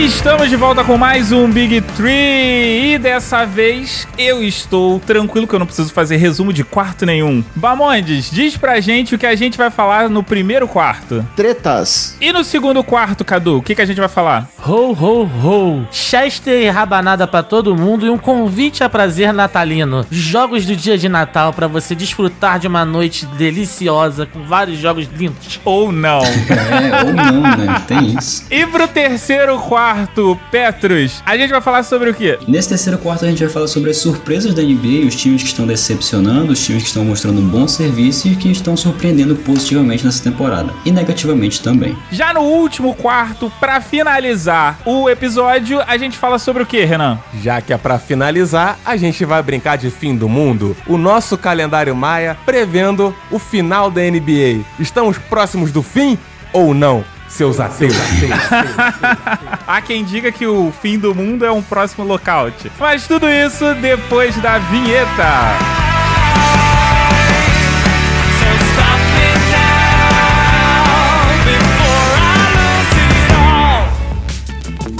Estamos de volta com mais um Big Tree e dessa vez eu estou tranquilo que eu não preciso fazer resumo de quarto nenhum. Bamondes, diz pra gente o que a gente vai falar no primeiro quarto. Tretas. E no segundo quarto, Cadu, o que, que a gente vai falar? Ho, ho, ho. Chester e rabanada pra todo mundo e um convite a prazer natalino. Jogos do dia de Natal pra você desfrutar de uma noite deliciosa com vários jogos lindos. Ou não. É, ou não, né? Tem isso. E pro terceiro quarto, Petrus, a gente vai falar sobre o quê? Nesse terceiro quarto a gente vai falar sobre as surpresas da NBA, os times que estão decepcionando, os times que estão mostrando um bom serviço e que estão surpreendendo positivamente nessa temporada. E negativamente também. Já no último quarto, pra finalizar o episódio, a gente fala sobre o quê, Renan? Já que é pra finalizar, a gente vai brincar de fim do mundo. O nosso calendário maia prevendo o final da NBA. Estamos próximos do fim ou não, seus ateus? Há quem diga que o fim do mundo é um próximo lockout. Mas tudo isso depois da vinheta.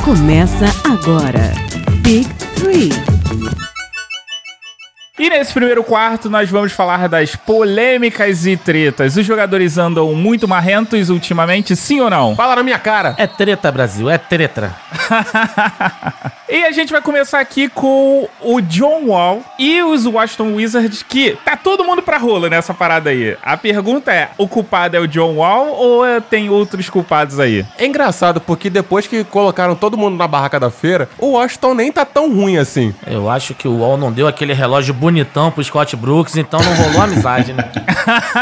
Começa agora. Big Three. E nesse primeiro quarto nós vamos falar das polêmicas e tretas. Os jogadores andam muito marrentos ultimamente, sim ou não? Fala na minha cara. É treta, Brasil, é treta. e a gente vai começar aqui com o John Wall e os Washington Wizards, que tá todo mundo pra rola nessa parada aí. A pergunta é: o culpado é o John Wall ou é- tem outros culpados aí? É engraçado porque depois que colocaram todo mundo na barraca da feira, o Washington nem tá tão ruim assim. Eu acho que o Wall não deu aquele relógio bonitão pro Scott Brooks, então não rolou amizade, né?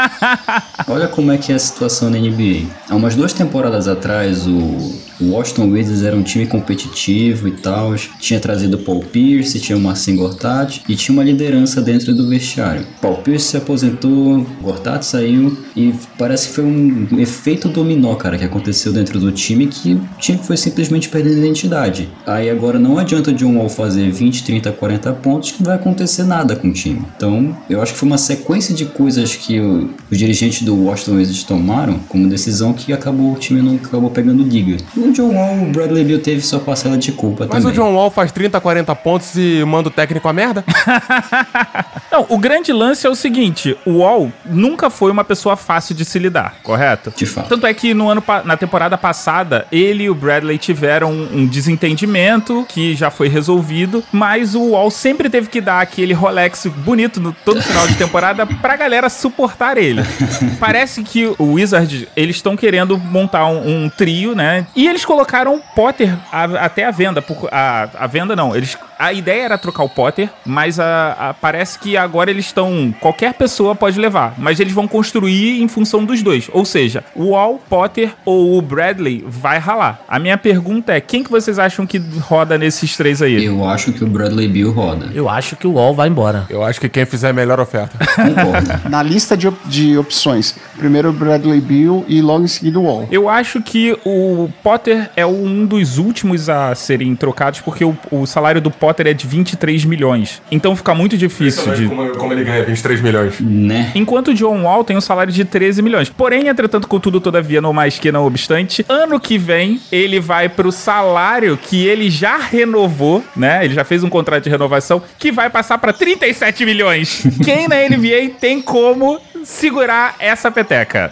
Olha como é que é a situação na NBA. Há umas duas temporadas atrás, o o Washington Wizards era um time competitivo e tal. Tinha trazido Paul Pierce, tinha Marcin Gortat e tinha uma liderança dentro do vestiário. Paul Pierce se aposentou, Gortat saiu e parece que foi um efeito dominó, cara, que aconteceu dentro do time que o time foi simplesmente perdendo identidade. Aí agora não adianta John Wall fazer 20, 30, 40 pontos que não vai acontecer nada com o time. Então, eu acho que foi uma sequência de coisas que o, os dirigentes do Washington Wizards tomaram como decisão que acabou o time não acabou pegando liga. O John Wall, o Bradley Bill teve sua parcela de culpa Mas também. o John Wall faz 30, 40 pontos e manda o técnico a merda? Não, o grande lance é o seguinte: o Wall nunca foi uma pessoa fácil de se lidar, correto? De fato. Tanto é que no ano, na temporada passada, ele e o Bradley tiveram um desentendimento que já foi resolvido, mas o Wall sempre teve que dar aquele Rolex bonito no todo final de temporada pra galera suportar ele. Parece que o Wizard, eles estão querendo montar um, um trio, né? E eles colocaram o Potter a- até a venda. Por, a, a venda não, eles a ideia era trocar o Potter, mas a, a- parece que agora eles estão. Qualquer pessoa pode levar, mas eles vão construir em função dos dois. Ou seja, o Wall, Potter ou o Bradley vai ralar. A minha pergunta é: quem que vocês acham que roda nesses três aí? Eu acho que o Bradley Bill roda. Eu acho que o Wall vai embora. Eu acho que quem fizer a melhor oferta. Concordo. Na lista de, op- de opções, primeiro o Bradley Bill e logo em seguida o Wall. Eu acho que o Potter é um dos últimos a serem trocados, porque o, o salário do Potter é de 23 milhões. Então fica muito difícil de. Como, como ele ganha 23 milhões. né? Enquanto o John Wall tem um salário de 13 milhões. Porém, entretanto, contudo, todavia, não mais que não obstante, ano que vem ele vai pro salário que ele já renovou, né? Ele já fez um contrato de renovação que vai passar pra 37 milhões. Quem na NBA tem como segurar essa peteca?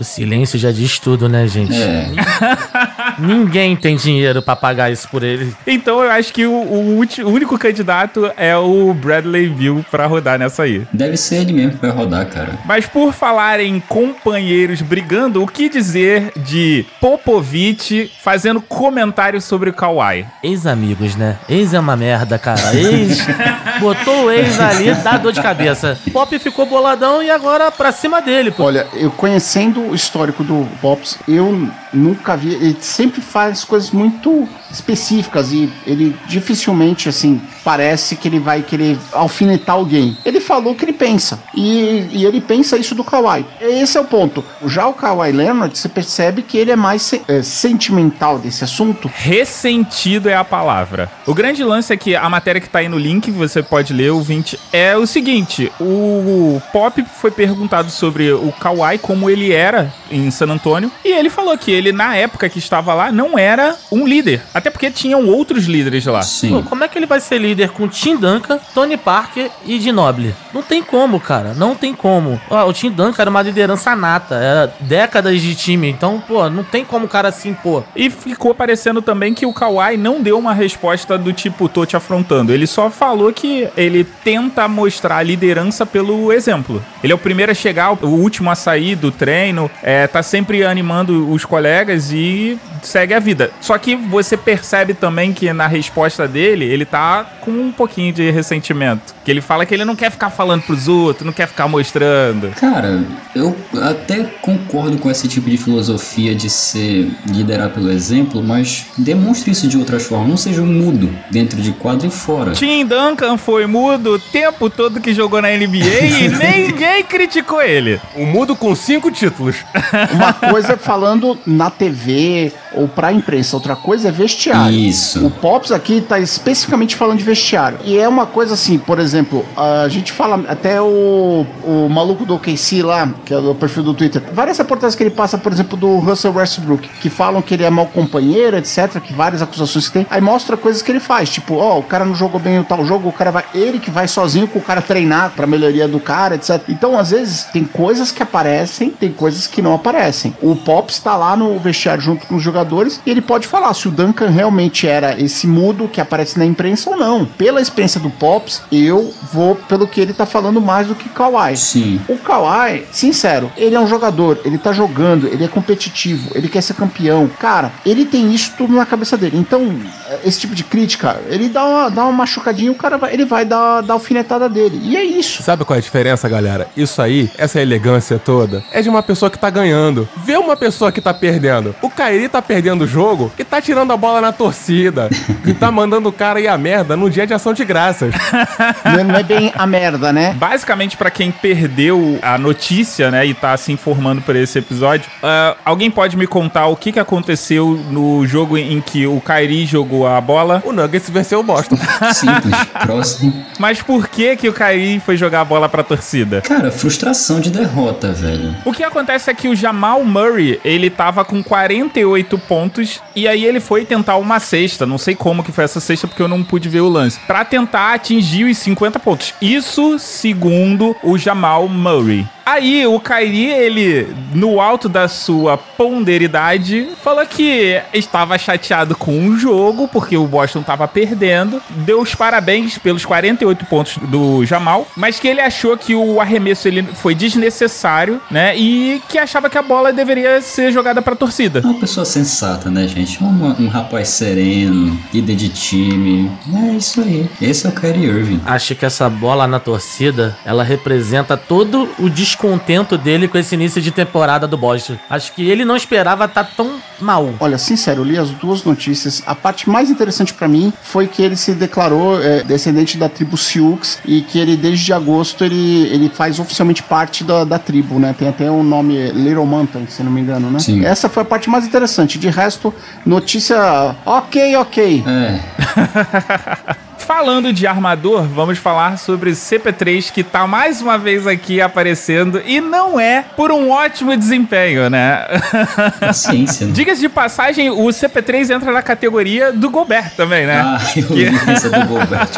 O silêncio já diz tudo, né, gente? É. Ninguém tem dinheiro pra pagar isso por ele. Então eu acho que o, o o único candidato é o Bradley Bill pra rodar nessa aí. Deve ser ele mesmo que vai rodar, cara. Mas por falar em companheiros brigando, o que dizer de Popovich fazendo comentários sobre o Kawhi? Ex-amigos, né? Ex é uma merda, cara. Ex. Botou o ex ali, dá dor de cabeça. Pop ficou boladão e agora pra cima dele, pô. Olha, eu conhecendo histórico do Pops, eu nunca vi. Ele sempre faz coisas muito específicas e ele dificilmente, assim, parece que ele vai querer alfinetar alguém. Ele falou que ele pensa. E, e ele pensa isso do Kawhi. Esse é o ponto. Já o Kawhi Leonard, você percebe que ele é mais se- é, sentimental desse assunto. Ressentido é a palavra. O grande lance é que a matéria que tá aí no link, você pode ler, o 20, é o seguinte: o Pop foi perguntado sobre o Kawhi, como ele era em San Antônio, e ele falou que ele, na época que estava lá, não era um líder. Até porque tinham outros líderes lá. Pô, Sim. como é que ele vai ser líder com Tim Duncan, Tony Parker e Ginobili? Não tem como, cara. Não tem como. Ó, o Tim Duncan era uma liderança nata. Era décadas de time. Então, pô, não tem como o cara se impor. E ficou parecendo também que o Kawhi não deu uma resposta do tipo, tô te afrontando. Ele só falou que ele tenta mostrar a liderança pelo exemplo. Ele é o primeiro a chegar, o último a sair do treino, é, tá sempre animando os colegas e segue a vida. Só que você percebe também que na resposta dele, ele tá com um pouquinho de ressentimento. Que ele fala que ele não quer ficar falando pros outros, não quer ficar mostrando. Cara, eu até concordo com esse tipo de filosofia de ser liderar pelo exemplo, mas demonstre isso de outras formas. Não seja um mudo dentro de quadro e fora. Tim Duncan foi mudo o tempo todo que jogou na NBA e ninguém criticou ele. Um mudo com cinco títulos. Uma coisa é falando na TV ou pra imprensa, outra coisa é vestiário. Isso. O Pops aqui tá especificamente falando de vestiário. E é uma coisa assim, por exemplo, a gente fala até o, o maluco do OKC lá, que é o perfil do Twitter, várias reportagens que ele passa, por exemplo, do Russell Westbrook, que falam que ele é mau companheiro, etc, que várias acusações que tem. Aí mostra coisas que ele faz, tipo, ó, o cara não jogou bem o tal jogo, o cara vai, ele que vai sozinho com o cara treinar pra melhoria do cara, etc. Então, às vezes, tem coisas que aparecem, tem coisas que não aparecem. O Pops tá lá no vestiário junto com os jogadores e ele pode falar se o Duncan realmente era esse mudo que aparece na imprensa ou não. Pela experiência do Pops, eu vou pelo que ele tá falando mais do que Kawhi. Sim. O Kawhi, sincero, ele é um jogador, ele tá jogando, ele é competitivo, ele quer ser campeão. Cara, ele tem isso tudo na cabeça dele. Então, esse tipo de crítica, ele dá uma, dá uma machucadinha, o cara vai, ele vai dar, dar a alfinetada dele. E é isso. Sabe qual é a diferença, galera? Isso aí, essa elegância toda, é de uma pessoa que tá ganhando. Vê uma pessoa que tá perdendo. O Kairi tá perdendo o jogo e tá tirando a bola na torcida. E tá mandando o cara ir a merda no dia de ação de graças. Não é, bem a merda, né? Basicamente, pra quem perdeu a notícia, né, e tá se informando por esse episódio, ah, alguém pode me contar o que, que aconteceu no jogo em que o Kyrie jogou a bola? O Nuggets venceu o Boston. Simples. Próximo. Mas por que que o Kyrie foi jogar a bola pra torcida? Cara, frustração de derrota, velho. O que acontece é que o Jamal Murray, ele tava com 48 pontos e aí ele foi tentar uma cesta, não sei como que foi essa cesta porque eu não pude ver o lance, Pra tentar atingir os 50 pontos. Isso segundo o Jamal Murray. Aí o Kyrie, ele, no alto da sua ponderidade, falou que estava chateado com o jogo, porque o Boston tava perdendo. Deu os parabéns pelos 48 pontos do Jamal, mas que ele achou que o arremesso ele foi desnecessário, né? E que achava que a bola deveria ser jogada pra torcida. É uma pessoa sensata, né, gente? Uma- um rapaz sereno, líder de time. É isso aí. Esse é o Kyrie Irving. Acho que essa bola na torcida, ela representa todo o descontento dele com esse início de temporada do Boston. Acho que ele não esperava estar tão mal. Olha, sincero, eu li as duas notícias. A parte mais interessante pra mim foi que ele se declarou é, descendente da tribo Sioux e que ele, desde agosto, ele, ele faz oficialmente parte da, da tribo, né? Tem até o nome Little Mountain, se não me engano, né? Sim. Essa foi a parte mais interessante. De resto, notícia ok, ok. É, Falando de armador, vamos falar sobre o CP3 que tá mais uma vez aqui aparecendo e não é por um ótimo desempenho, né? paciência. né? Diga-se de passagem, o CP3 entra na categoria do Gobert também, né? Ah, eu essa do Gobert.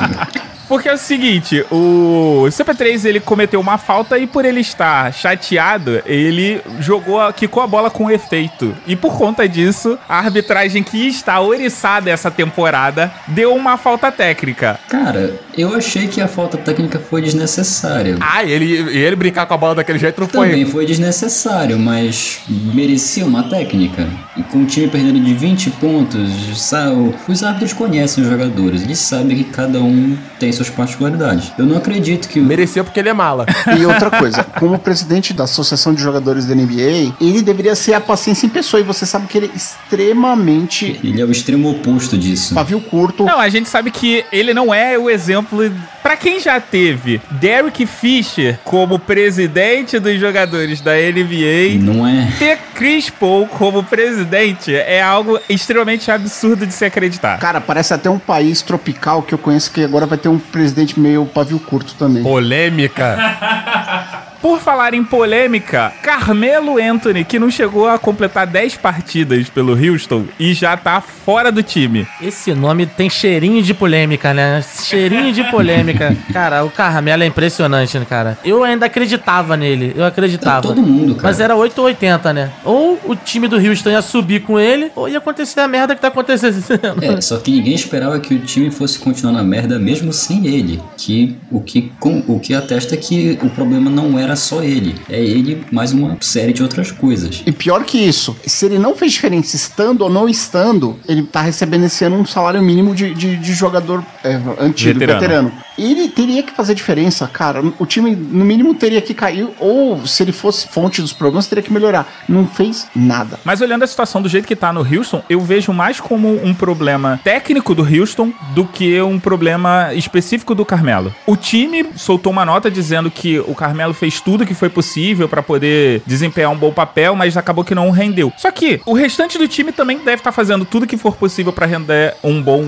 Porque é o seguinte, o CP3 ele cometeu uma falta e por ele estar chateado, ele jogou, a- quicou a bola com efeito. E por conta disso, a arbitragem que está oriçada essa temporada deu uma falta técnica. Cara, eu achei que a falta técnica foi desnecessária. Ah, ele, ele brincar com a bola daquele jeito não Também foi. foi desnecessário, mas merecia uma técnica. E com o time perdendo de 20 pontos, sabe? os árbitros conhecem os jogadores, eles sabem que cada um tem suas particularidades. Eu não acredito que Mereceu porque ele é mala. E outra coisa, como presidente da Associação de Jogadores da NBA, ele deveria ser a paciência em pessoa. E você sabe que ele é extremamente ele é o extremo oposto disso. pavio curto. Não, a gente sabe que ele não é o exemplo. Pra quem já teve Derek Fisher como presidente dos jogadores da NBA, Não é. ter Chris Paul como presidente é algo extremamente absurdo de se acreditar. Cara, parece até um país tropical que eu conheço que agora vai ter um presidente meio pavio curto também. Polêmica. Por falar em polêmica, Carmelo Anthony, que não chegou a completar 10 partidas pelo Houston e já tá fora do time. Esse nome tem cheirinho de polêmica, né? Cheirinho de polêmica. Cara, o Carmelo é impressionante, né, cara? Eu ainda acreditava nele, eu acreditava. Todo mundo, cara. Mas era 8 ou 80, né? Ou o time do Houston ia subir com ele, ou ia acontecer a merda que tá acontecendo. É, só que ninguém esperava que o time fosse continuar na merda mesmo sem ele. Que o que, com, o que atesta que o problema não era só ele. É ele mais uma série de outras coisas. E pior que isso, se ele não fez diferença estando ou não estando, ele tá recebendo esse ano um salário mínimo de, de, de jogador é, antigo, Veterano. veterano. Ele teria que fazer diferença, cara. O time, no mínimo, teria que cair, ou se ele fosse fonte dos problemas, teria que melhorar. Não fez nada. Mas olhando a situação do jeito que tá no Houston, eu vejo mais como um problema técnico do Houston do que um problema específico do Carmelo. O time soltou uma nota dizendo que o Carmelo fez tudo que foi possível pra poder desempenhar um bom papel, mas acabou que não rendeu. Só que o restante do time também deve estar fazendo tudo que for possível pra render um bom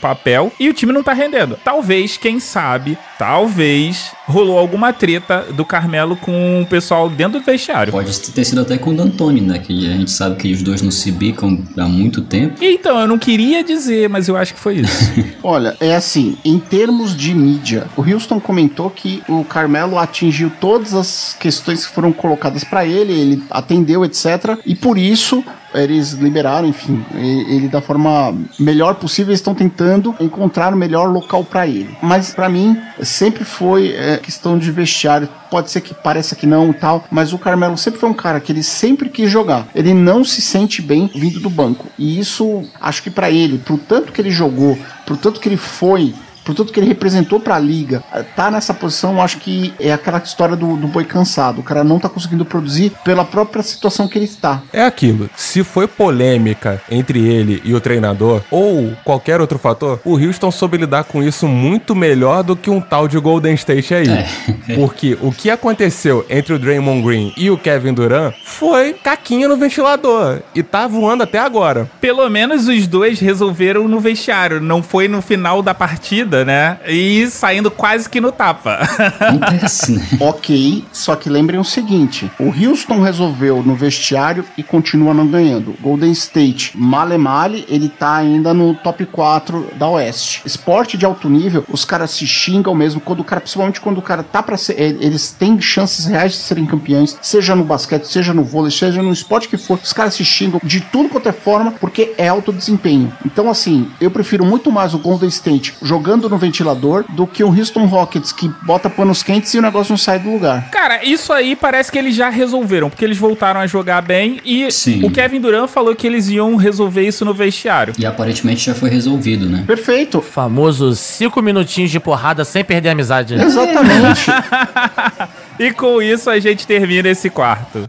papel e o time não tá rendendo. Talvez, quem sabe, talvez rolou alguma treta do Carmelo com o pessoal dentro do vestiário. Pode ter sido até com o D'Antoni, né? Que a gente sabe que os dois não se bicam há muito tempo. Então, eu não queria dizer, mas eu acho que foi isso. Olha, é assim, em termos de mídia, o Houston comentou que o Carmelo atingiu todas as questões que foram colocadas pra ele, ele atendeu, etc. E por isso eles liberaram, enfim, ele da forma melhor possível, estão tentando encontrar o melhor local pra ele. Mas pra mim sempre foi é, questão de vestiário. Pode ser que pareça que não e tal, mas o Carmelo sempre foi um cara que ele sempre quis jogar. Ele não se sente bem vindo do banco. E isso, acho que pra ele, pro tanto que ele jogou, pro tanto que ele foi por tudo que ele representou pra liga, tá nessa posição, eu acho que é aquela história do, do boi cansado. O cara não tá conseguindo produzir pela própria situação que ele está. É aquilo. Se foi polêmica entre ele e o treinador, ou qualquer outro fator, o Houston soube lidar com isso muito melhor do que um tal de Golden State aí. Porque o que aconteceu entre o Draymond Green e o Kevin Durant foi caquinha no ventilador. E tá voando até agora. Pelo menos os dois resolveram no vestiário, não foi no final da partida, né? E saindo quase que no tapa. Acontece, né? Ok, só que lembrem o seguinte: o Houston resolveu no vestiário e continua não ganhando. Golden State, male male, ele tá ainda no top 4 da Oeste. Esporte de alto nível, os caras se xingam mesmo quando o cara, principalmente quando o cara tá pra ser. Eles têm chances reais de serem campeões, seja no basquete, seja no vôlei, seja no esporte que for. Os caras se xingam de tudo quanto é forma porque é alto desempenho. Então, assim, eu prefiro muito mais o Golden State jogando no ventilador do que o Houston Rockets que bota panos quentes e o negócio não sai do lugar. Cara, isso aí parece que eles já resolveram, porque eles voltaram a jogar bem e Sim. o Kevin Durant falou que eles iam resolver isso no vestiário. E aparentemente já foi resolvido, né? Perfeito. Famoso cinco minutinhos de porrada sem perder a amizade. Exatamente. E com isso a gente termina esse quarto.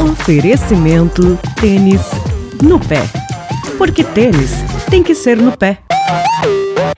Oferecimento tênis no pé. Porque tênis tem que ser no pé.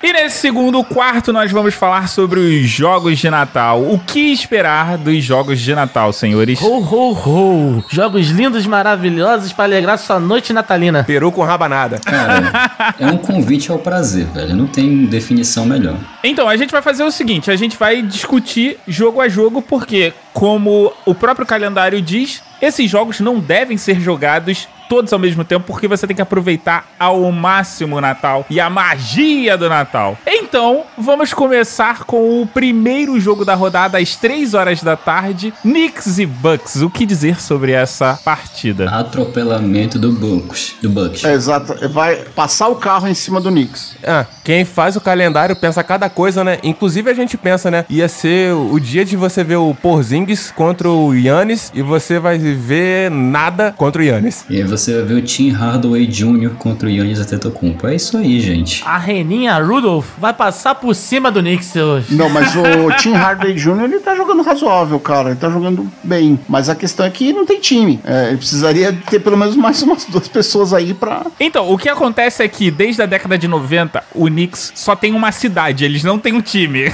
E nesse segundo quarto nós vamos falar sobre os jogos de Natal. O que esperar dos jogos de Natal, senhores? Ho, ho, ho. Jogos lindos, maravilhosos para alegrar sua noite natalina. Peru com rabanada. Cara, é um convite ao prazer, velho. Não tem definição melhor. Então, a gente vai fazer o seguinte, a gente vai discutir jogo a jogo porque, como o próprio calendário diz, esses jogos não devem ser jogados todos ao mesmo tempo, porque você tem que aproveitar ao máximo o Natal e a magia do Natal. Então, vamos começar com o primeiro jogo da rodada às 3 horas da tarde, Knicks e Bucks. O que dizer sobre essa partida? Atropelamento do Bucks. Do Bucks. É, exato. Vai passar o carro em cima do Knicks. Ah, quem faz o calendário pensa cada coisa, né? Inclusive a gente pensa, né? Ia ser o dia de você ver o Porzingis contra o Yannis e você vai ver nada contra o Yannis. E aí você vai ver o Tim Hardaway Jr. contra o Yannis Antetokounmpo. É isso aí, gente. A Reninha Rudolph vai passar por cima do Knicks hoje. Não, mas o Tim Hardaway Jr. ele tá jogando razoável, cara. Ele tá jogando bem. Mas a questão é que não tem time. É, ele precisaria ter pelo menos mais umas duas pessoas aí pra. Então, o que acontece é que desde a década de 90, o Knicks só tem uma cidade, eles não têm um time.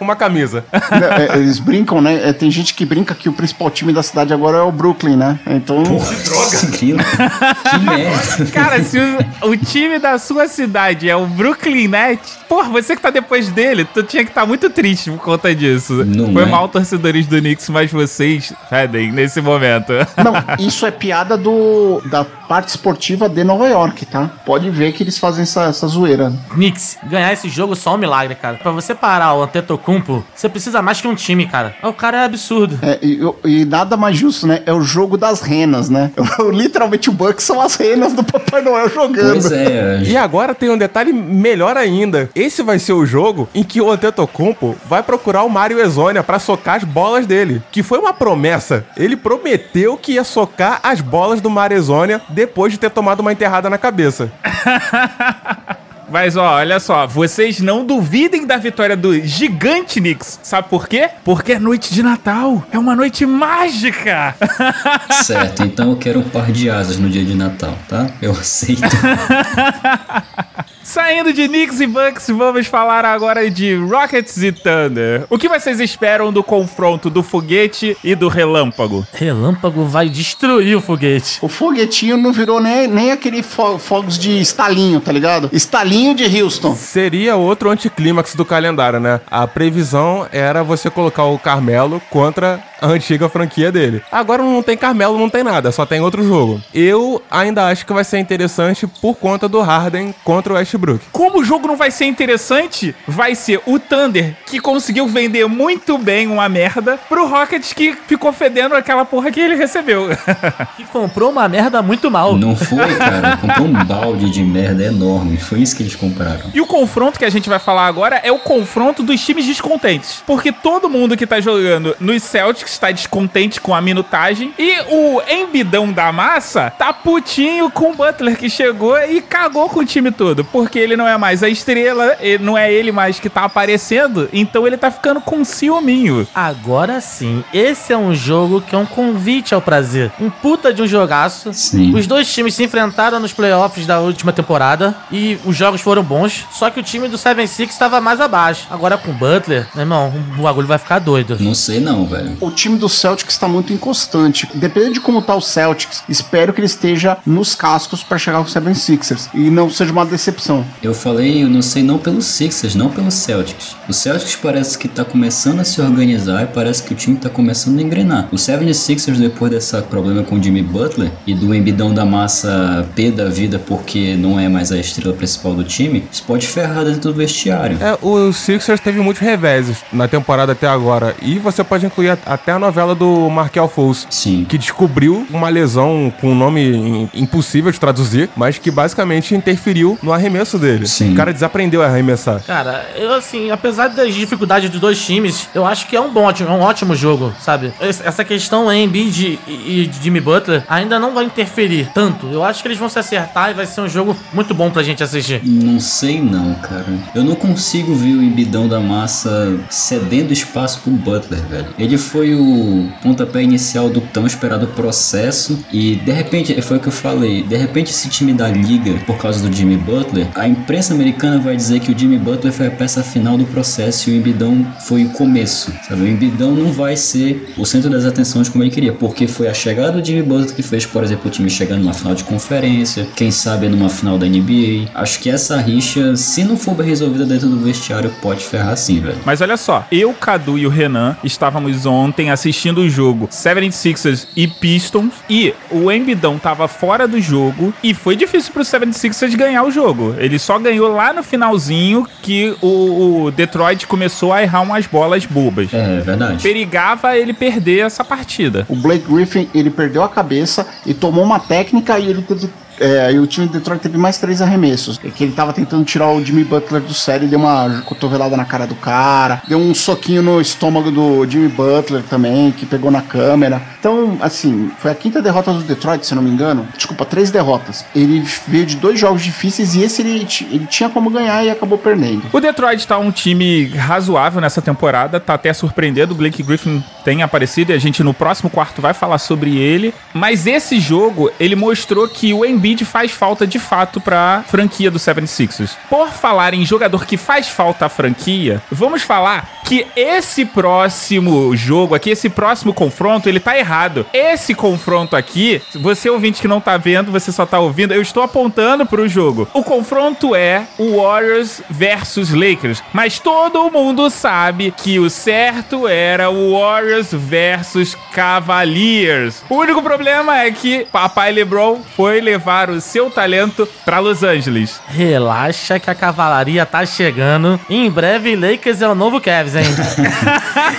Uma camisa. né, é, eles brincam, né? É, tem gente que brinca que o principal time da cidade agora é o Brooklyn, né? Então. Droga! Que, que merda. Cara, se o, o time da sua cidade é o Brooklyn Nets, porra, você que tá depois dele, tu tinha que estar muito triste por conta disso. Não Foi é? mal, torcedores do Knicks, mas vocês fedem nesse momento. Não, isso é piada do da parte esportiva de Nova York, tá? Pode ver que eles fazem essa, essa zoeira. Knicks, ganhar esse jogo só é um milagre, cara. Pra você parar o Antetokounmpo, você precisa mais que um time, cara. O cara é absurdo. É, e, e nada mais justo, né? É o jogo das renas, né? Literalmente o Bucks são as renas do Papai Noel jogando. Pois é, E agora tem um detalhe melhor ainda. Esse vai ser o jogo em que o Antetokounmpo vai procurar o Mario Exonia pra socar as bolas dele, que foi uma promessa. Ele prometeu que ia socar as bolas do Mario Exonia depois de ter tomado uma enterrada na cabeça. Mas ó, olha só, vocês não duvidem da vitória do gigante Knicks. Sabe por quê? Porque é noite de Natal. É uma noite mágica. certo. Então eu quero um par de asas no dia de Natal, tá? Eu aceito. Saindo de Knicks e Bucks, vamos falar agora de Rockets e Thunder. O que vocês esperam do confronto do foguete e do relâmpago? Relâmpago vai destruir o foguete. O foguetinho não virou nem, nem aquele fo- fogos de estalinho, tá ligado? Estalinho de Houston. Seria outro anticlímax do calendário, né? A previsão era você colocar o Carmelo contra a antiga franquia dele. Agora não tem Carmelo, não tem nada, só tem outro jogo. Eu ainda acho que vai ser interessante por conta do Harden contra o Westbrook. Como o jogo não vai ser interessante, vai ser o Thunder, que conseguiu vender muito bem uma merda, pro Rockets, que ficou fedendo aquela porra que ele recebeu. Que comprou uma merda muito mal. Não foi, cara. Comprou um balde de merda enorme. Foi isso que eles compraram. E o confronto que a gente vai falar agora é o confronto dos times descontentes. Porque todo mundo que tá jogando nos Celtics tá descontente com a minutagem. E o embidão da massa tá putinho com o Butler, que chegou e cagou com o time todo. Porque ele não é mais a estrela, ele- não é ele mais que tá aparecendo. Então ele tá ficando com ciúminho. Agora sim, esse é um jogo que é um convite ao prazer. Um puta de um jogaço. Sim. Os dois times se enfrentaram nos playoffs da última temporada e os jogos foram bons, só que o time do 7-6 estava mais abaixo. Agora com o Butler, meu irmão, o bagulho vai ficar doido. Não sei não, velho. O time do Celtics está muito inconstante. Dependendo de como tá o Celtics, espero que ele esteja nos cascos para chegar com o 76ers e não seja uma decepção. Eu falei, eu não sei não pelos Sixers, não pelos Celtics. O Celtics parece que tá começando a se organizar e parece que o time tá começando a engrenar. O 76ers, depois desse problema com o Jimmy Butler e do embidão da massa P da vida porque não é mais a estrela principal do time, isso pode ferrar dentro do vestiário. É, o Sixers teve muitos reveses na temporada até agora. E você pode incluir até a novela do Markel Fultz. Sim. Que descobriu uma lesão com um nome im- impossível de traduzir, mas que basicamente interferiu no arremesso dele. Sim. O cara desaprendeu a arremessar. Cara, eu assim, apesar das dificuldades dos dois times, eu acho que é um bom, é um ótimo jogo, sabe? Es- Essa questão Embiid e e Jimmy Butler ainda não vai interferir tanto. Eu acho que eles vão se acertar e vai ser um jogo muito bom pra gente assistir. Não sei não, cara. Eu não consigo ver o embidão da massa cedendo espaço pro Butler, velho. Ele foi o pontapé inicial do tão esperado processo e de repente, foi o que eu falei, de repente esse time da liga, por causa do Jimmy Butler, A imprensa americana vai dizer que o Jimmy Butler foi a peça final do processo e o Embidão foi o começo, sabe? O Embidão não vai ser o centro das atenções como ele queria, porque foi a chegada do Jimmy Butler que fez, por exemplo, o time chegar numa final de conferência, quem sabe numa final da NBA. Acho que essa rixa, se não for bem resolvida dentro do vestiário, pode ferrar sim, velho. Mas olha só, eu, Cadu e o Renan estávamos ontem assistindo o jogo 76ers e Pistons e o Embidão tava fora do jogo e foi difícil pro 76ers ganhar o jogo. Ele só ganhou lá no finalzinho que o, o Detroit começou a errar umas bolas bobas. É, verdade. Perigava ele perder essa partida. O Blake Griffin, ele perdeu a cabeça e tomou uma técnica e ele teve. É, e o time de Detroit teve mais três arremessos. É que ele tava tentando tirar o Jimmy Butler do sério, deu uma cotovelada na cara do cara, deu um soquinho no estômago do Jimmy Butler também, que pegou na câmera. Então, assim, foi a quinta derrota do Detroit, se não me engano. Desculpa, três derrotas. Ele veio de dois jogos difíceis e esse ele, ele tinha como ganhar e acabou perdendo. O Detroit tá um time razoável nessa temporada, tá até surpreendendo. O Blake Griffin tem aparecido e a gente no próximo quarto vai falar sobre ele. Mas esse jogo, ele mostrou que o Embiid faz falta de fato pra franquia do 76ers. Por falar em jogador que faz falta à franquia, vamos falar que esse próximo jogo aqui, esse próximo confronto, ele tá errado. Esse confronto aqui, você ouvinte que não tá vendo, você só tá ouvindo, eu estou apontando pro jogo. O confronto é o Warriors versus Lakers, mas todo mundo sabe que o certo era o Warriors versus Cavaliers. O único problema é que papai LeBron foi levar o seu talento pra Los Angeles. Relaxa que a cavalaria tá chegando. Em breve, Lakers é o novo Cavs, hein?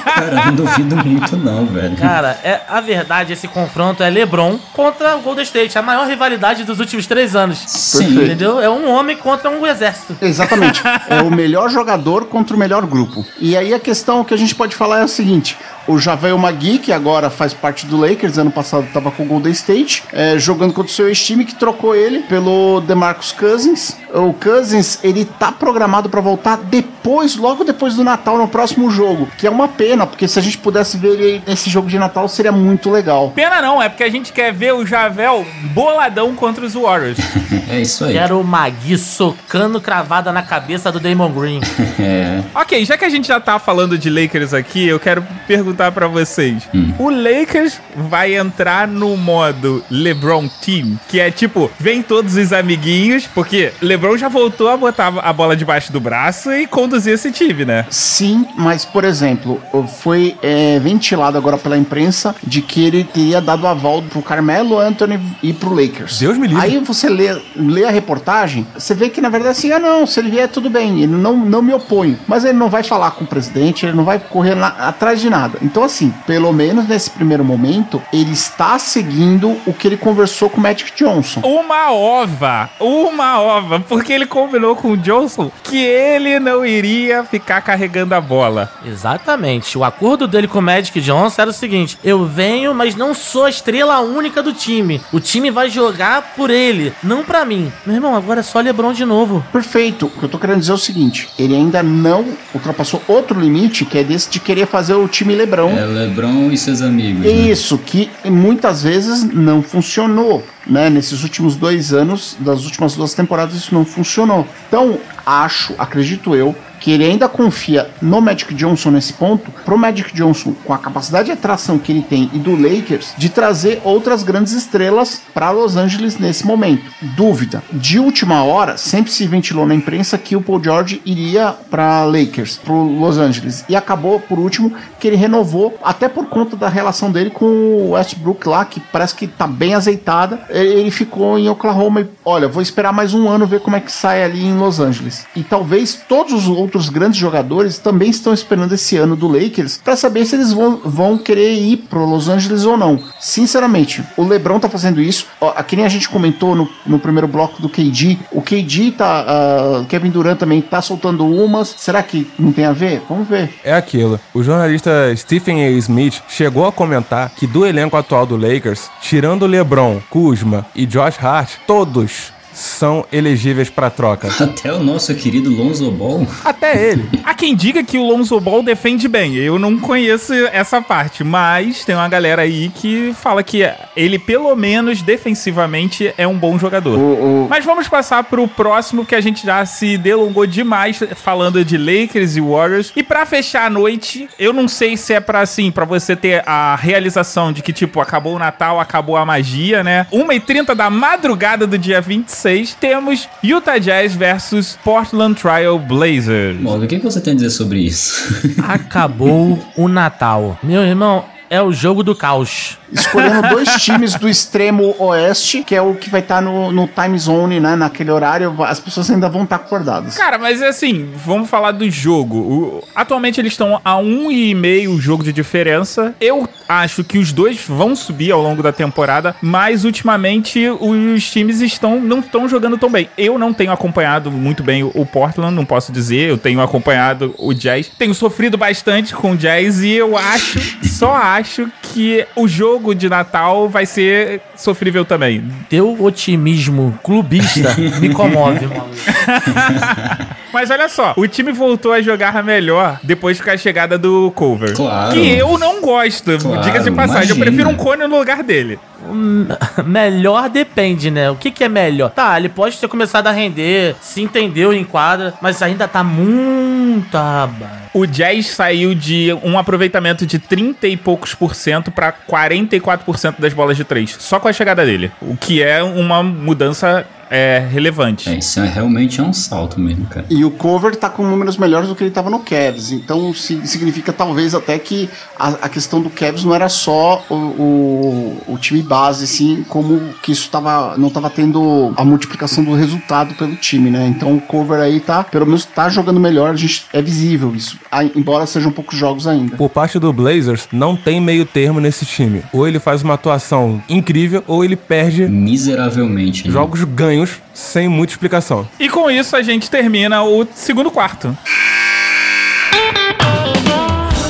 Cara, não duvido muito não, velho. Cara, é, a verdade, esse confronto é LeBron contra o Golden State, a maior rivalidade dos últimos três anos. Sim. Entendeu? É um homem contra um exército. Exatamente. é o melhor jogador contra o melhor grupo. E aí a questão que a gente pode falar é a seguinte: o Javel Magui, que agora faz parte do Lakers, ano passado estava com o Golden State, é, jogando contra o seu ex-time, que trocou ele pelo DeMarcus Cousins. O Cousins, ele tá programado para voltar depois, logo depois do Natal, no próximo jogo, que é uma pena, porque se a gente pudesse ver ele nesse jogo de Natal, seria muito legal. Pena não, é porque a gente quer ver o Javel boladão contra os Warriors. É isso aí. Quero o Magui socando cravada na cabeça do Damon Green. É. ok, já que a gente já tá falando de Lakers aqui, eu quero perguntar pra vocês. O Lakers vai entrar no modo LeBron Team, que é tipo, vem todos os amiguinhos, porque LeBron já voltou a botar a bola debaixo do braço e conduzir esse time, né? Sim, mas por exemplo, foi é, ventilado agora pela imprensa de que ele teria dado aval pro Carmelo Anthony e pro Lakers. Deus me livre. Aí você lê, lê a reportagem, você vê que na verdade assim, ah não, se ele vier tudo bem, ele não, não me opõe. Mas ele não vai falar com o presidente, ele não vai correr na- atrás de nada. Então assim, pelo menos nesse primeiro momento, ele está seguindo o que ele conversou com o Magic Johnson. Uma ova, uma ova, porque ele combinou com o Johnson que ele não iria ficar carregando a bola. Exatamente. O acordo dele com o Magic Johnson era o seguinte: eu venho, mas não sou a estrela única do time. O time vai jogar por ele, não pra mim. Meu irmão, agora é só LeBron de novo. Perfeito. O que eu tô querendo dizer é o seguinte: ele ainda não ultrapassou outro limite, que é desse de querer fazer o time Lebrão. É LeBron e seus amigos. né? Isso, que muitas vezes não funcionou. Né? Nesses últimos dois anos, das últimas duas temporadas, isso não funcionou. Então, acho, acredito eu, que ele ainda confia no Magic Johnson nesse ponto, pro Magic Johnson, com a capacidade de atração que ele tem e do Lakers, de trazer outras grandes estrelas para Los Angeles nesse momento. Dúvida: de última hora, sempre se ventilou na imprensa que o Paul George iria para Lakers, pro Los Angeles, e acabou, por último, que ele renovou, até por conta da relação dele com o Westbrook lá, que parece que tá bem azeitada. Ele ficou em Oklahoma e, olha, vou esperar mais um ano ver como é que sai ali em Los Angeles. E talvez todos os outros grandes jogadores também estão esperando esse ano do Lakers para saber se eles vão, vão querer ir pro Los Angeles ou não. Sinceramente, o LeBron tá fazendo isso. Ó, que nem a gente comentou no, no primeiro bloco do KD. O KD tá. o Kevin Durant também tá soltando umas. Será que não tem a ver? Vamos ver. É aquilo. O jornalista Stephen A. Smith chegou a comentar que do elenco atual do Lakers, tirando LeBron, Kuzma e Josh Hart, todos são elegíveis pra troca. Até o nosso querido Lonzo Ball. Até ele. Há quem diga que o Lonzo Ball defende bem. Eu não conheço essa parte, mas tem uma galera aí que fala que ele, pelo menos defensivamente, é um bom jogador. O, o- Mas vamos passar pro próximo que a gente já se delongou demais falando de Lakers e Warriors. E pra fechar a noite, eu não sei se é pra assim, pra você ter a realização de que tipo acabou o Natal, acabou a magia, né? 1h30 da madrugada do dia 26, temos Utah Jazz versus Portland Trail Blazers. Morgan, o que que você tem a dizer sobre isso? Acabou o Natal. Meu irmão, é o jogo do caos. Escolhendo dois times do extremo oeste, que é o que vai estar no, no time zone, né? Naquele horário, as pessoas ainda vão estar acordadas. Cara, mas assim, vamos falar do jogo. O- atualmente eles estão a um e meio jogo de diferença. Eu acho que os dois vão subir ao longo da temporada, mas ultimamente os times estão não estão jogando tão bem. Eu não tenho acompanhado muito bem o Portland, não posso dizer. Eu tenho acompanhado o Jazz. Tenho sofrido bastante com o Jazz e eu acho, só acho que o jogo de Natal vai ser sofrível também. Teu otimismo clubista me comove, mano. Mas olha só, o time voltou a jogar melhor depois com a chegada do Cover. Claro. Que eu não gosto, Claro, diga-se de passagem. Eu imagina. prefiro um cone no lugar dele. Melhor depende, né? O que, que é melhor? Tá, ele pode ter começado a render, se entendeu em quadra, mas ainda tá muito abaixo. O Jazz saiu de um aproveitamento de 30 e poucos por cento pra 44% das bolas de três, só com a chegada dele. O que é uma mudança é, relevante. É, isso é, realmente é um salto mesmo, cara. E o cover tá com números melhores do que ele tava no Cavs. Então si- significa talvez até que a, a questão do Cavs não era só o, o, o time base, assim, como que isso tava, não tava tendo a multiplicação do resultado pelo time, né? Então o cover aí tá, pelo menos tá jogando melhor, a gente, é visível isso. Embora sejam poucos jogos ainda. Por parte do Blazers, não tem meio termo nesse time. Ou ele faz uma atuação incrível, ou ele perde Miseravelmente. né? jogos ganhos sem muita explicação. E com isso a gente termina o segundo quarto.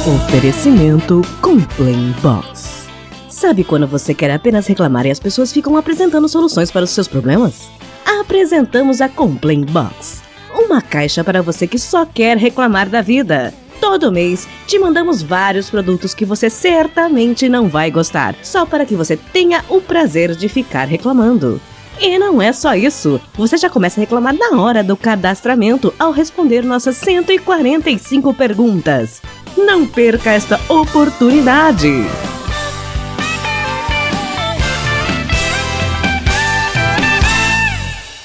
Oferecimento Complain Box. Sabe quando você quer apenas reclamar e as pessoas ficam apresentando soluções para os seus problemas? Apresentamos a Complain Box. Uma caixa para você que só quer reclamar da vida. Todo mês te mandamos vários produtos que você certamente não vai gostar, só para que você tenha o prazer de ficar reclamando. E não é só isso. Você já começa a reclamar na hora do cadastramento ao responder nossas 145 perguntas. Não perca esta oportunidade!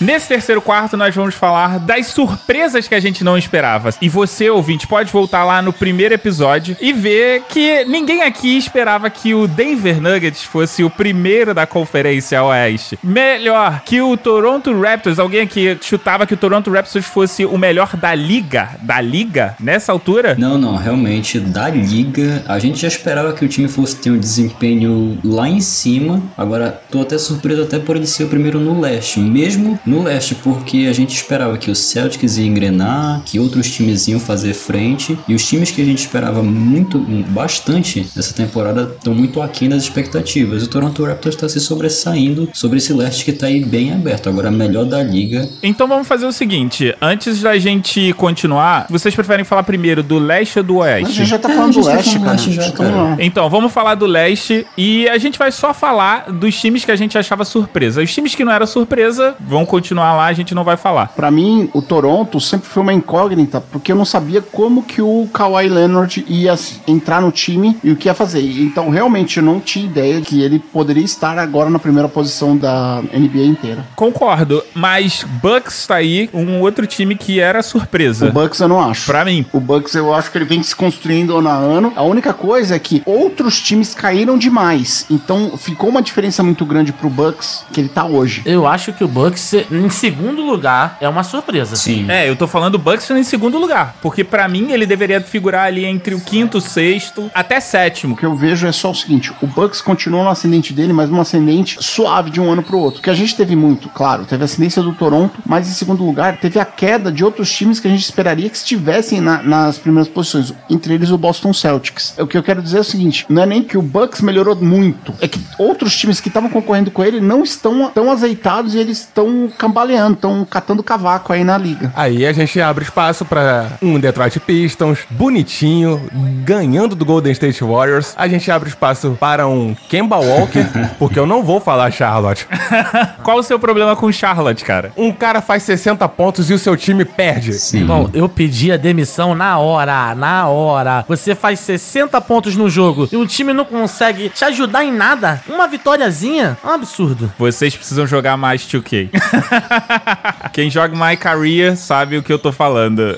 Nesse terceiro quarto, nós vamos falar das surpresas que a gente não esperava. E você, ouvinte, pode voltar lá no primeiro episódio e ver que ninguém aqui esperava que o Denver Nuggets fosse o primeiro da Conferência Oeste. Melhor, que o Toronto Raptors, alguém aqui chutava que o Toronto Raptors fosse o melhor da liga? Da liga? Nessa altura? Não, não, realmente, da liga, a gente já esperava que o time fosse ter um desempenho lá em cima. Agora, tô até surpreso até por ele ser o primeiro no leste, mesmo no leste, porque a gente esperava que o Celtics ia engrenar, que outros times iam fazer frente, e os times que a gente esperava muito, bastante nessa temporada estão muito aquém das expectativas. O Toronto Raptors está se sobressaindo sobre esse leste que tá aí bem aberto. Agora, melhor da liga, Então vamos fazer o seguinte: antes da gente continuar, vocês preferem falar primeiro do leste ou do Mas a oeste? gente já tá É, falando gente do tá leste, falando cara. leste já, Então, cara. Então, vamos falar do leste e a gente vai só falar dos times que a gente achava surpresa. Os times que não era surpresa vão continuar lá, a gente não vai falar. Pra mim, o Toronto sempre foi uma incógnita, porque eu não sabia como que o Kawhi Leonard ia entrar no time e o que ia fazer. Então, realmente, eu não tinha ideia que ele poderia estar agora na primeira posição da NBA inteira. Concordo, mas Bucks tá aí, um outro time que era surpresa. O Bucks eu não acho. Pra mim. O Bucks eu acho que ele vem se construindo ano a ano. A única coisa é que outros times caíram demais. Então ficou uma diferença muito grande pro Bucks que ele tá hoje. Eu acho que o Bucks, em segundo lugar, é uma surpresa. sim. É, eu tô falando Bucks em segundo lugar, porque pra mim ele deveria figurar ali entre o quinto, sexto, até sétimo. O que eu vejo é só o seguinte: o Bucks continua no ascendente dele, mas num ascendente suave de um ano pro outro. Que a gente teve muito, claro, teve a ascendência do Toronto, mas em segundo lugar teve a queda de outros times que a gente esperaria que estivessem na- nas primeiras posições, entre eles o Boston Celtics. O que eu quero dizer é o seguinte: não é nem que o Bucks melhorou muito, é que outros times que estavam concorrendo com ele não estão tão azeitados e eles estão cambaleando, estão catando cavaco aí na liga. Aí a gente abre espaço pra um Detroit Pistons, bonitinho, ganhando do Golden State Warriors. A gente abre espaço para um Kemba Walker, porque eu não vou falar Charlotte. Qual o seu problema com Charlotte, cara? Um cara faz 60 pontos e o seu time perde. Sim. Irmão, eu pedi a demissão na hora, na hora. Você faz 60 pontos no jogo e o time não consegue te ajudar em nada. Uma vitóriazinha, é um absurdo. Vocês precisam jogar mais 2K. Quem joga My Career sabe o que eu tô falando.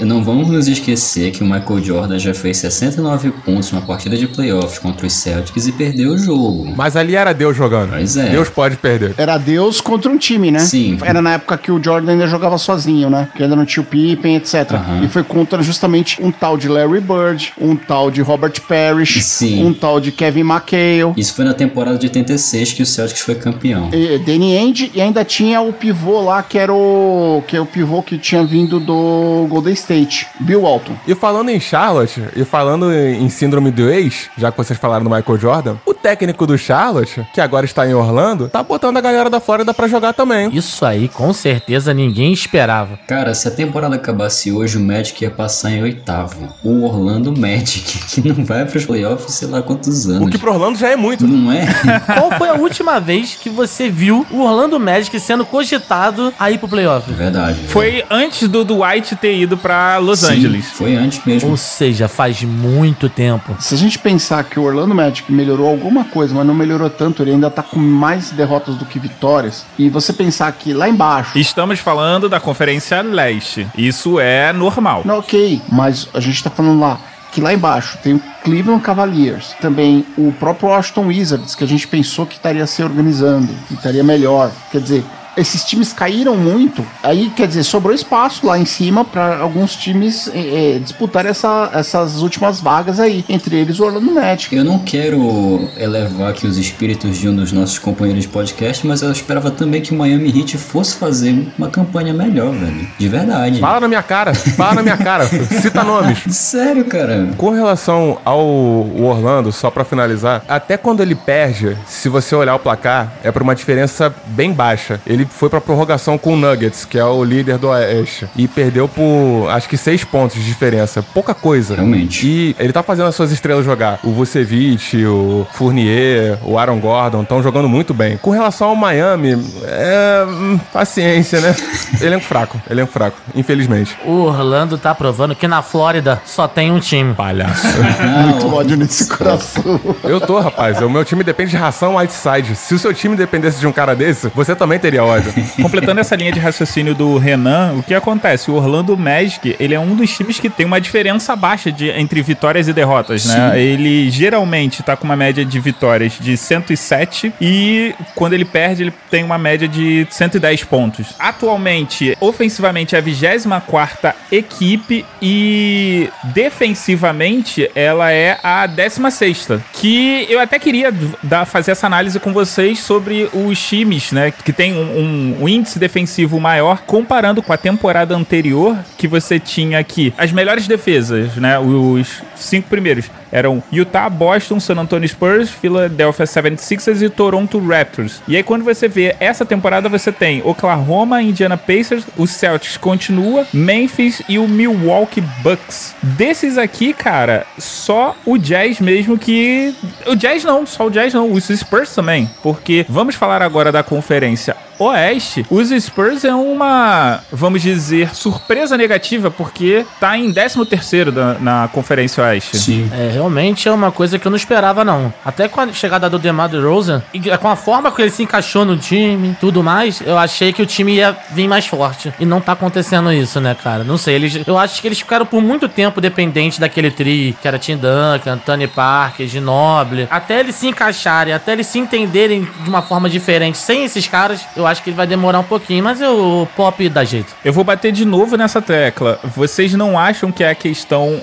Não vamos nos esquecer que o Michael Jordan já fez 69 pontos numa partida de playoffs contra os Celtics e perdeu o jogo. Mas ali era Deus jogando. Pois é. Deus pode perder. Era Deus contra um time, né? Sim. Era na época que o Jordan ainda jogava sozinho, né? Que ainda não tinha o Pippen, etc. Aham. E foi contra justamente um tal de Larry Bird, um tal de Robert Parrish, Sim. um tal de Kevin McHale. Isso foi na temporada de 86 que o Celtics foi campeão. E Danny Ainge e ainda tinha o pivô lá que era o que é o pivô que tinha vindo do Golden State, Bill Walton. E falando em Charlotte, e falando em síndrome do ex, já que vocês falaram do Michael Jordan, o técnico do Charlotte, que agora está em Orlando, tá botando a galera da Flórida pra jogar também. Isso aí, com certeza, ninguém esperava. Cara, se a temporada acabasse hoje, o Magic ia passar em oitavo. O Orlando Magic, que não vai pros playoffs sei lá quantos anos. O que pro Orlando já é muito. Não é? Qual foi a última vez que você viu o Orlando Magic sendo cogitado a ir pro playoff? É verdade. Foi antes do Dwight ter ido pra Los Sim, Angeles. Foi antes mesmo. Ou seja, faz muito tempo. Se a gente pensar que o Orlando Magic melhorou alguma coisa, mas não melhorou tanto, ele ainda tá com mais derrotas do que vitórias. E você pensar que lá embaixo Estamos falando da Conferência Leste. Isso é normal. Não, ok, mas a gente tá falando lá que lá embaixo tem o Cleveland Cavaliers, também o próprio Washington Wizards, que a gente pensou que estaria se organizando, que estaria melhor. Quer dizer, esses times caíram muito, aí quer dizer, sobrou espaço lá em cima para alguns times eh, disputar essa, essas últimas vagas aí, entre eles o Orlando Magic. Eu não quero elevar aqui os espíritos de um dos nossos companheiros de podcast, mas eu esperava também que o Miami Heat fosse fazer uma campanha melhor, velho. De verdade. Fala na minha cara, fala na minha cara, cita nomes. Sério, cara. Com relação ao Orlando, só pra finalizar, até quando ele perde, se você olhar o placar, é por uma diferença bem baixa. Ele foi pra prorrogação com o Nuggets, que é o líder do Oeste, e perdeu por acho que seis pontos de diferença. Pouca coisa. Realmente. E ele tá fazendo as suas estrelas jogar. O Vucevic, o Fournier, o Aaron Gordon estão jogando muito bem. Com relação ao Miami, é. hum, Paciência, né? elenco fraco, elenco fraco, infelizmente. O Orlando tá provando que na Flórida só tem um time. Palhaço. Muito ódio nesse coração. Eu tô, rapaz. O meu time depende de ração Whiteside. Se o seu time dependesse de um cara desse, você também teria ódio. Completando essa linha de raciocínio do Renan, o que acontece? O Orlando Magic, ele é um dos times que tem uma diferença baixa de, entre vitórias e derrotas, né? Ele geralmente tá com uma média de vitórias de 107 e quando ele perde, ele tem uma média de 110 pontos. Atualmente, ofensivamente, é a 24 equipe e defensivamente, ela é a 16 que eu até queria dar, fazer essa análise com vocês sobre os times, né? Que tem um, um- um índice defensivo maior comparando com a temporada anterior, que você tinha aqui as melhores defesas, né? Os cinco primeiros eram Utah, Boston, San Antonio Spurs, Philadelphia 76ers e Toronto Raptors. E aí quando você vê essa temporada, você tem Oklahoma, Indiana Pacers, o Celtics continua, Memphis e o Milwaukee Bucks. Desses aqui, cara, só o Jazz mesmo que... O Jazz não, só o Jazz não, os Spurs também. Porque vamos falar agora da conferência Oeste, os Spurs é uma, vamos dizer, surpresa negativa, porque tá em 13º da- na Conferência Oeste. Sim. É, realmente é uma coisa que eu não esperava, não. Até com a chegada do DeMar DeRozan, e com a forma que ele se encaixou no time, tudo mais, eu achei que o time ia vir mais forte. E não tá acontecendo isso, né, cara? Não sei, eles, eu acho que eles ficaram por muito tempo dependentes daquele tri, que era Tim Duncan, Tony Parker, Ginobili. Até eles se encaixarem, até eles se entenderem de uma forma diferente, sem esses caras, eu acho que ele vai demorar um pouquinho, mas o Pop dá jeito. Eu vou bater de novo nessa tecla. Vocês não acham que é a questão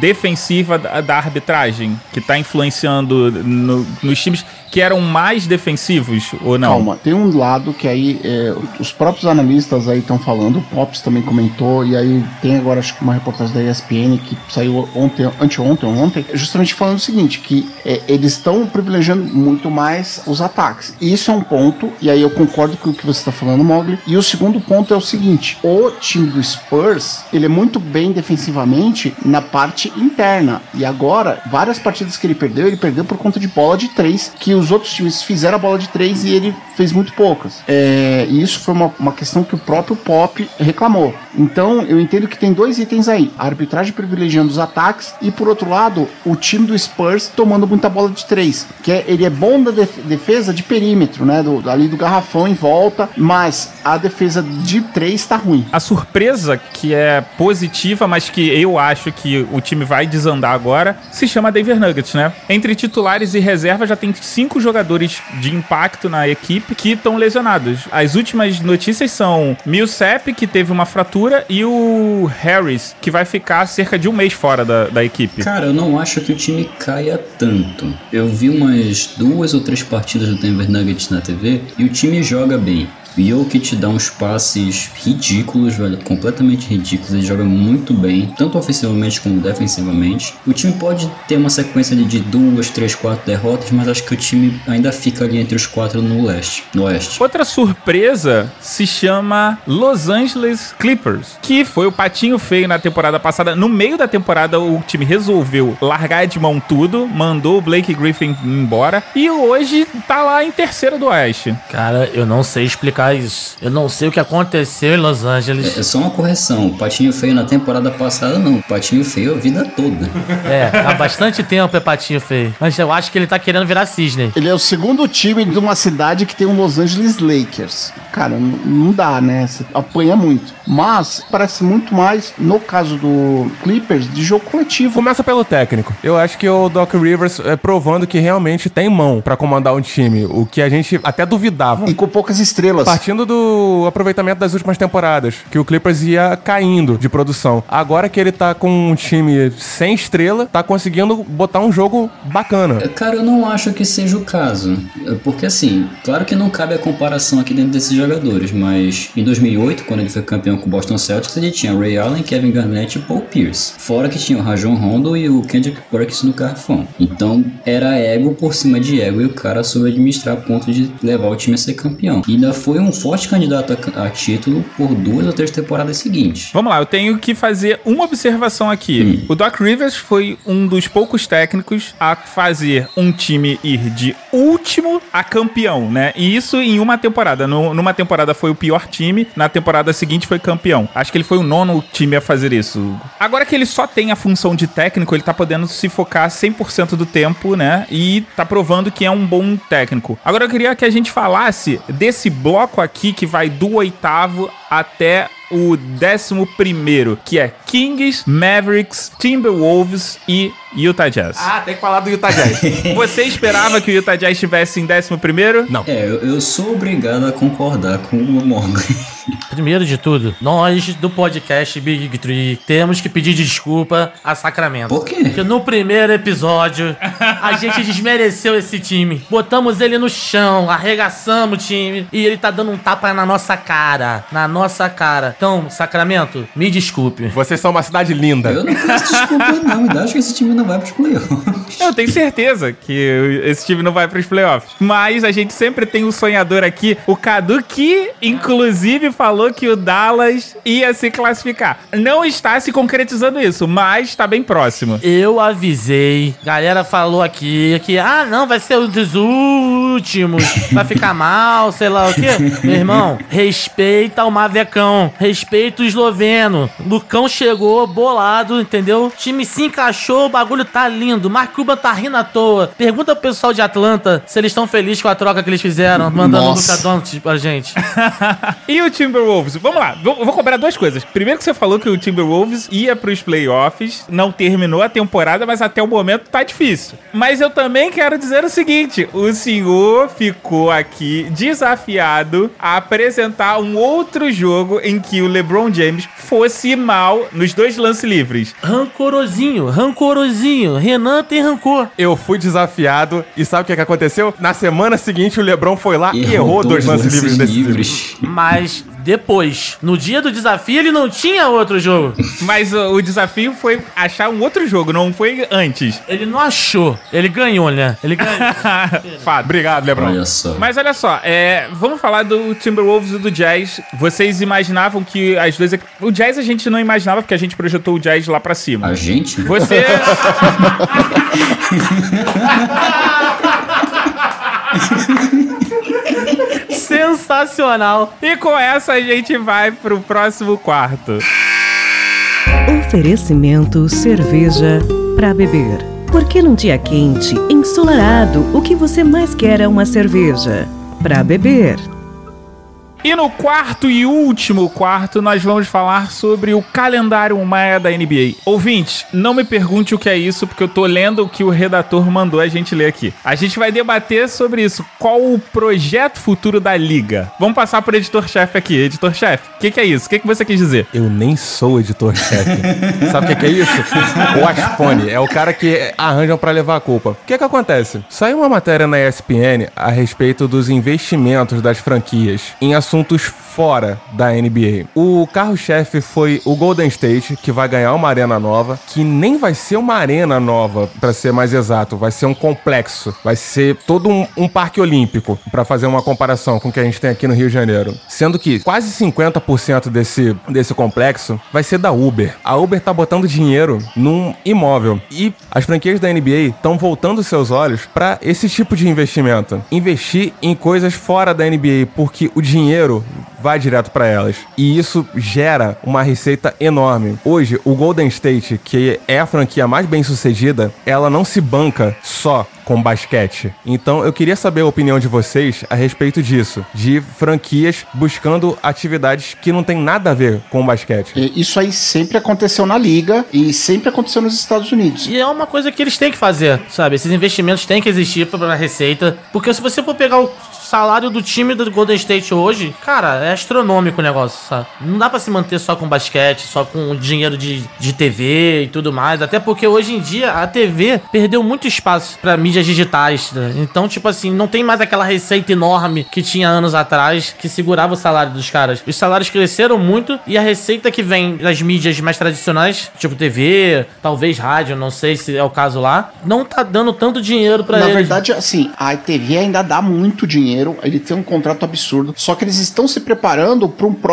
defensiva da, da arbitragem que tá influenciando no- nos times? Que eram mais defensivos ou não? Calma, tem um lado que aí é, os próprios analistas aí estão falando, o Pops também comentou, e aí tem agora acho que uma reportagem da ESPN que saiu ontem, anteontem, ontem, justamente falando o seguinte, que é, eles estão privilegiando muito mais os ataques. Isso é um ponto, e aí eu concordo com o que você está falando, Mogli. E o segundo ponto é o seguinte, o time do Spurs, ele é muito bem defensivamente na parte interna, e agora, várias partidas que ele perdeu, ele perdeu por conta de bola de três, que os outros times fizeram a bola de três e ele fez muito poucas. É, e isso foi uma, uma questão que o próprio Pop reclamou. Então, eu entendo que tem dois itens aí: a arbitragem privilegiando os ataques e, por outro lado, o time do Spurs tomando muita bola de três. Que é, ele é bom da def defesa de perímetro, né? Do, ali do garrafão em volta, mas a defesa de três tá ruim. A surpresa que é positiva, mas que eu acho que o time vai desandar agora, se chama Denver Nuggets, né? Entre titulares e reserva já tem cinco jogadores de impacto na equipe que estão lesionados. As últimas notícias são Millsap, que teve uma fratura, e o Harris, que vai ficar cerca de um mês fora da, da equipe. Cara, eu não acho que o time caia tanto. Eu vi umas duas ou três partidas do Denver Nuggets na TV e o time joga bem. O Jokic dá uns passes ridículos, velho, completamente ridículos. Ele joga muito bem, tanto ofensivamente como defensivamente. O time pode ter uma sequência de duas, três, quatro derrotas, mas acho que o time ainda fica ali entre os quatro no leste, no oeste. Outra surpresa se chama Los Angeles Clippers, que foi o patinho feio na temporada passada. No meio da temporada, o time resolveu largar de mão tudo, mandou o Blake Griffin embora e hoje tá lá em terceiro do oeste. Cara, eu não sei explicar isso. Eu não sei o que aconteceu em Los Angeles. É só uma correção. Patinho feio na temporada passada, não. Patinho feio a vida toda. É, há bastante tempo é patinho feio. Mas eu acho que ele tá querendo virar cisne. Ele é o segundo time de uma cidade que tem um Los Angeles Lakers. Cara, não dá, né? Você apanha muito. Mas parece muito mais, no caso do Clippers, de jogo coletivo. Começa pelo técnico. Eu acho que o Doc Rivers é provando que realmente tem mão pra comandar um time, o que a gente até duvidava. E com poucas estrelas. Partindo do aproveitamento das últimas temporadas, que o Clippers ia caindo de produção. Agora que ele tá com um time sem estrela, tá conseguindo botar um jogo bacana. Cara, eu não acho que seja o caso. Porque assim, claro que não cabe a comparação aqui dentro desses jogadores, mas em 2008, quando ele foi campeão com o Boston Celtics, ele tinha Ray Allen, Kevin Garnett e Paul Pierce. Fora que tinha o Rajon Rondo e o Kendrick Perkins no garrafão. Então era ego por cima de ego e o cara soube administrar a ponto de levar o time a ser campeão. E ainda foi um forte candidato a, a título por duas ou três temporadas seguintes. Vamos lá, eu tenho que fazer uma observação aqui. O Doc Rivers foi um dos poucos técnicos a fazer um time ir de último a campeão, né? E isso em uma temporada. No- numa temporada foi o pior time, na temporada seguinte foi campeão. Acho que ele foi o nono time a fazer isso. Agora que ele só tem a função de técnico, ele tá podendo se focar 100% do tempo, né? E tá provando que é um bom técnico. Agora eu queria que a gente falasse desse bloco aqui que vai do oitavo até o décimo primeiro, que é Kings, Mavericks, Timberwolves e Utah Jazz. Ah, tem que falar do Utah Jazz. Você esperava que o Utah Jazz estivesse em décimo primeiro? Não. É, eu, eu sou obrigado a concordar com o Morgan. Primeiro de tudo, nós do podcast Big Tree temos que pedir desculpa a Sacramento. Por quê? Porque no primeiro episódio a gente desmereceu esse time. Botamos ele no chão, arregaçamos o time e ele tá dando um tapa na nossa cara. Na nossa cara. Então, Sacramento, me desculpe. Vocês são uma cidade linda. Eu não peço desculpa, não. Ainda acho que esse time não vai pros playoffs. Eu tenho certeza que esse time não vai para os playoffs. Mas a gente sempre tem um sonhador aqui, o Cadu, que inclusive falou que o Dallas ia se classificar. Não está se concretizando isso, mas está bem próximo. Eu avisei, galera falou aqui que, ah, não, vai ser um dos últimos, vai ficar mal, sei lá o quê. Meu irmão, respeita o Mavecão, respeita o esloveno. Lucão chegou bolado, entendeu? O time se encaixou, o bagulho tá lindo. Mark Cuban tá rindo à toa. Pergunta pro pessoal de Atlanta se eles estão felizes com a troca que eles fizeram, mandando Nossa. o Luca Doncic pra gente. E o Timberwolves, vamos lá, vou, vou cobrar duas coisas. Primeiro que você falou que o Timberwolves ia pros playoffs, não terminou a temporada, mas até o momento tá difícil. Mas eu também quero dizer o seguinte, o senhor ficou aqui desafiado a apresentar um outro jogo em que o LeBron James fosse mal nos dois lances livres. Rancorosinho, rancorosinho. Renan tem rancor. Eu fui desafiado e sabe o que, que aconteceu? Na semana seguinte, o Lebron foi lá e errou dois lances livres desse livre. Mas depois, no dia do desafio, ele não tinha outro jogo. Mas o, o desafio foi achar um outro jogo, não foi antes. Ele não achou. Ele ganhou, né? Ele ganhou. Fato. Obrigado, Lebron. Olha só. Mas olha só, é, vamos falar do Timberwolves e do Jazz. Vocês imaginavam que as duas. O Jazz a gente não imaginava porque a gente projetou o Jazz lá pra cima. A gente? Você. Sensacional. e com essa a gente vai pro próximo quarto. Oferecimento cerveja para beber. Porque num dia quente, ensolarado, o que você mais quer é uma cerveja para beber. E no quarto e último quarto, nós vamos falar sobre o calendário maia da NBA. Ouvintes, não me pergunte o que é isso, porque eu tô lendo o que o redator mandou a gente ler aqui. A gente vai debater sobre isso. Qual o projeto futuro da liga? Vamos passar pro editor-chefe aqui. Editor-chefe, o que, que é isso? O que, que você quis dizer? Eu nem sou editor-chefe. Sabe o que, que é isso? O Aspone é o cara que arranjam pra levar a culpa. O que que acontece? Saiu uma matéria na ESPN a respeito dos investimentos das franquias em assuntos fora da NBA. O carro-chefe foi o Golden State, que vai ganhar uma arena nova, que nem vai ser uma arena nova, pra ser mais exato, vai ser um complexo, vai ser todo um, um parque olímpico, pra fazer uma comparação com o que a gente tem aqui no Rio de Janeiro. Sendo que quase 50% desse, desse complexo vai ser da Uber. A Uber tá botando dinheiro num imóvel e as franquias da NBA estão voltando seus olhos pra esse tipo de investimento. Investir em coisas fora da NBA, porque o dinheiro vai direto para elas. E isso gera uma receita enorme. Hoje, o Golden State, que é a franquia mais bem sucedida, ela não se banca só com basquete. Então eu queria saber a opinião de vocês a respeito disso, de franquias buscando atividades que não tem nada a ver com o basquete. E Isso aí sempre aconteceu na liga e sempre aconteceu nos Estados Unidos. E é uma coisa que eles têm que fazer, sabe? Esses investimentos têm que existir pra receita. Porque se você for pegar o salário do time do Golden State hoje, cara, é astronômico o negócio, sabe? Não dá pra se manter só com basquete, só com dinheiro de, de TV e tudo mais. Até porque hoje em dia a TV perdeu muito espaço pra mídias digitais. né? Então, tipo assim, não tem mais aquela receita enorme que tinha anos atrás que segurava o salário dos caras. Os salários cresceram muito e a receita que vem das mídias mais tradicionais, tipo TV, talvez rádio, não sei se é o caso lá, não tá dando tanto dinheiro pra Na eles. verdade, assim, a TV ainda dá muito dinheiro, ele tem um contrato absurdo, só que eles estão se preparando para um próximo